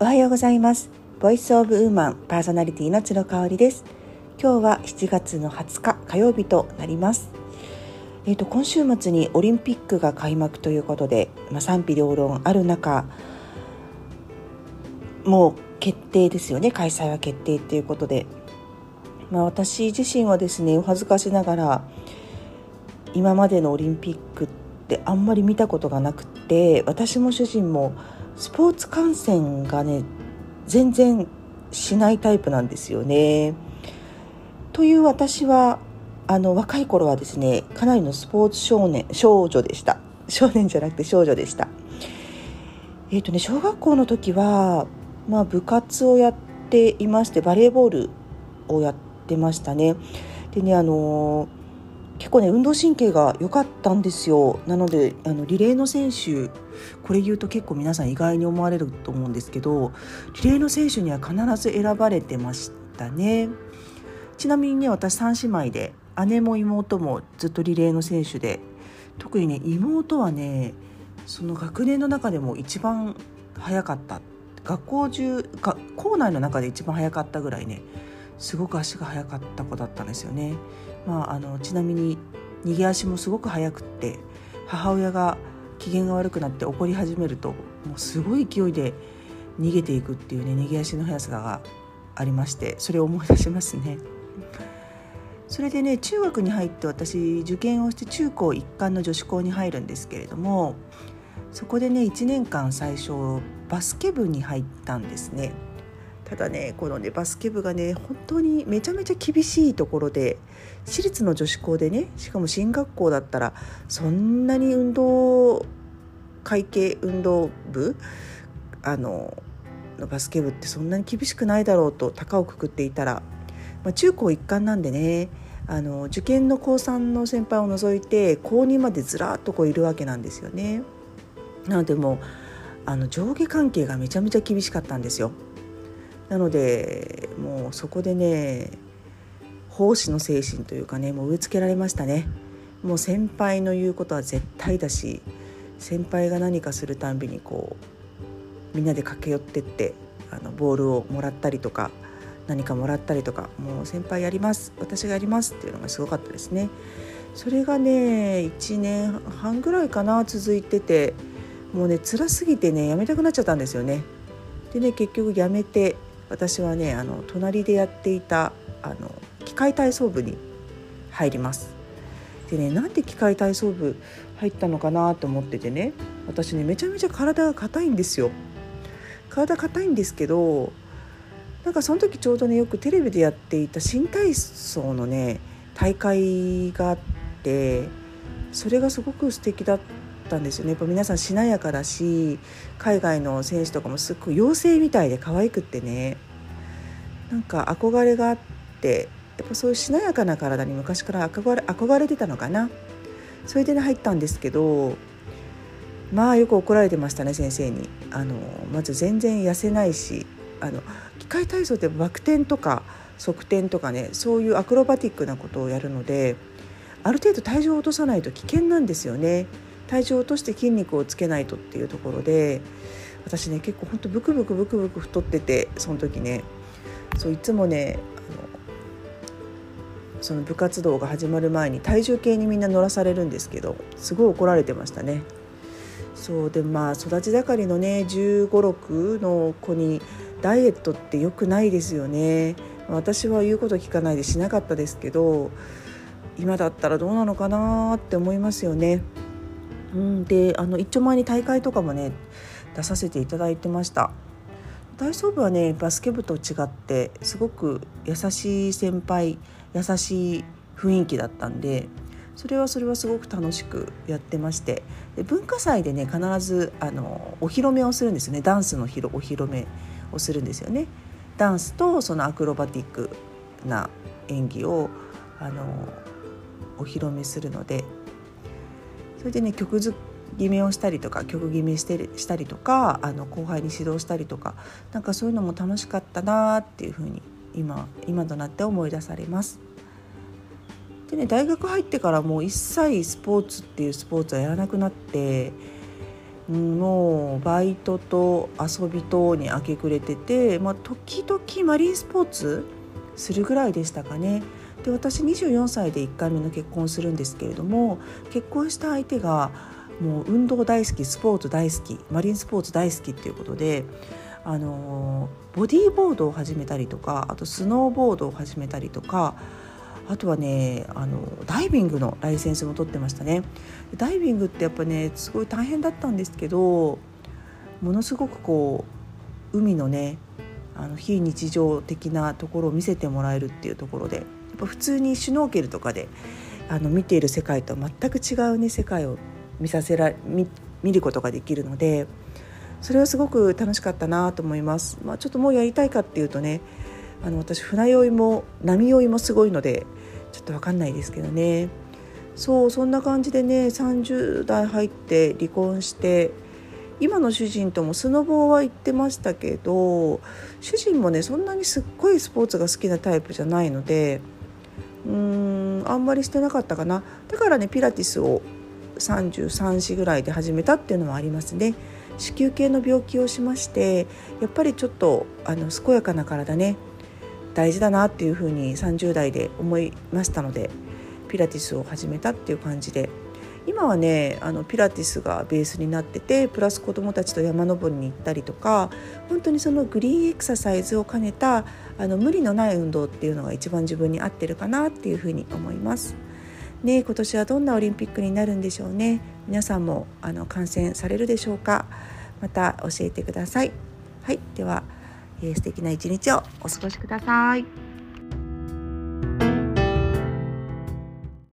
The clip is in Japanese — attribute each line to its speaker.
Speaker 1: おはようございます。ボイスオブウーマンパーソナリティの鶴香織です。今日は7月の20日火曜日となります。えーと、今週末にオリンピックが開幕ということで、まあ、賛否両論ある中もう決定ですよね。開催は決定ということで、まあ、私自身はですねお恥ずかしながら今までのオリンピックってあんまり見たことがなくて私も主人もスポーツ観戦がね全然しないタイプなんですよね。という私はあの若い頃はですねかなりのスポーツ少年少女でした少年じゃなくて少女でした。えっ、ー、とね小学校の時は、まあ、部活をやっていましてバレーボールをやってましたね。でねあの結構ね運動神経が良かったんですよ。なのであのリレーの選手これ言うと結構皆さん意外に思われると思うんですけどリレーの選手には必ず選ばれてましたね。ちなみにね私3姉妹で姉も妹もずっとリレーの選手で特にね妹はねその学年の中でも一番早かった。学校中が校内の中で一番早かったぐらいねすごく足が速かった子だったんですよね。まあ、あのちなみに逃げ足もすごく速くって母親が機嫌が悪くなって怒り始めるともうすごい勢いで逃げていくっていうね逃げ足の速さがありましてそれを思い出しますね。それでね中学に入って私受験をして中高一貫の女子校に入るんですけれどもそこでね1年間最初バスケ部に入ったんですね。ただねこのねバスケ部がね本当にめちゃめちゃ厳しいところで私立の女子校でねしかも進学校だったらそんなに運動会計運動部あのバスケ部ってそんなに厳しくないだろうと高をくくっていたら、まあ、中高一貫なんでねあの受験の高3の先輩を除いて高2までずらっとこういるわけなんですよね。なのでもうあの上下関係がめちゃめちゃ厳しかったんですよ。なのでもうそこでね奉仕の精神というかねもう植え付けられましたね。もう先輩の言うことは絶対だし先輩が何かするたんびにこうみんなで駆け寄ってってあのボールをもらったりとか何かもらったりとかもう先輩やります私がやりますっていうのがすごかったですね。それがね1年半ぐらいかな続いててもうね辛すぎてねやめたくなっちゃったんですよね。でね結局やめて私はねあの隣でやっていたあの機械体操部に入ります。でねなんで機械体操部入ったのかなと思っててね私ねめちゃめちゃ体が硬いんですよ。体硬いんですけどなんかその時ちょうどねよくテレビでやっていた新体操のね大会があってそれがすごく素敵だったたんですよね。やっぱ皆さんしなやかだし海外の選手とかもすごい妖精みたいで可愛くってね。なんか憧れがあってやっぱそういうしなやかな体に昔から憧れ憧れてたのかな。それでね入ったんですけどまあよく怒られてましたね先生に。あのまず全然痩せないしあの機械体操ってバク転とか側転とかねそういうアクロバティックなことをやるのである程度体重を落とさないと危険なんですよね。体重を落として筋肉をつけないとっていうところで私ね結構ほんとブクブクブクブク太っててその時ねそういつもねあのその部活動が始まる前に体重計にみんな乗らされるんですけどすごい怒られてましたね。そうでまあ育ち盛りのね1 5 6の子にダイエットって良くないですよね。私は言うこと聞かないでしなかったですけど今だったらどうなのかなって思いますよね。うん、であの一丁前に大会とかもね出させていただいてました体操部はねバスケ部と違ってすごく優しい先輩優しい雰囲気だったんでそれはそれはすごく楽しくやってましてで文化祭でね必ずあのお披露目をするんですよねダンスのお披露目をするんですよね。ダンスとそのアクロバティックな演技をあのお披露目するのでそれでね曲決めをしたりとか曲決めしてしたりとかあの後輩に指導したりとかなんかそういうのも楽しかったなっていうふうに今今となって思い出されます。でね大学入ってからもう一切スポーツっていうスポーツはやらなくなってもうバイトと遊びとに明け暮れてて、まあ、時々マリンスポーツするぐらいでしたかね。で私24歳で1回目の結婚するんですけれども結婚した相手がもう運動大好きスポーツ大好きマリンスポーツ大好きっていうことであのボディーボードを始めたりとかあとスノーボードを始めたりとかあとはねあのダイビングのライセンスも取ってましたね。ダイビングってやっぱねすごい大変だったんですけどものすごくこう海のねあの非日常的なところを見せてもらえるっていうところでぱ普通にシュノーケルとかであの見ている世界とは全く違うね世界を見させら見見ることができるのでそれはすごく楽しかったなと思います。まあ、ちょっともうやりたいかっていうとねあの私船酔いも波酔いもすごいのでちょっと分かんないですけどねそうそんな感じでね30代入って離婚して今の主人ともスノボーは行ってましたけど主人もねそんなにすっごいスポーツが好きなタイプじゃないのでうーんあんまりしてなかったかな。だからねピラティスを33歳ぐらいで始めたっていうのもありますね。子宮系の病気をしましてやっぱりちょっとあの健やかな体ね大事だなっていうふうに30代で思いましたのでピラティスを始めたっていう感じで今はねあのピラティスがベースになっててプラス子どもたちと山登りに行ったりとか本当にそのグリーンエクササイズを兼ねたあの無理のない運動っていうのが一番自分に合ってるかなっていうふうに思います。ね今年はどんなオリンピックになるんでしょうね。皆さんもあの観戦されるでしょうか。また教えてください。はいでは、えー、素敵な一日をお過ごしください。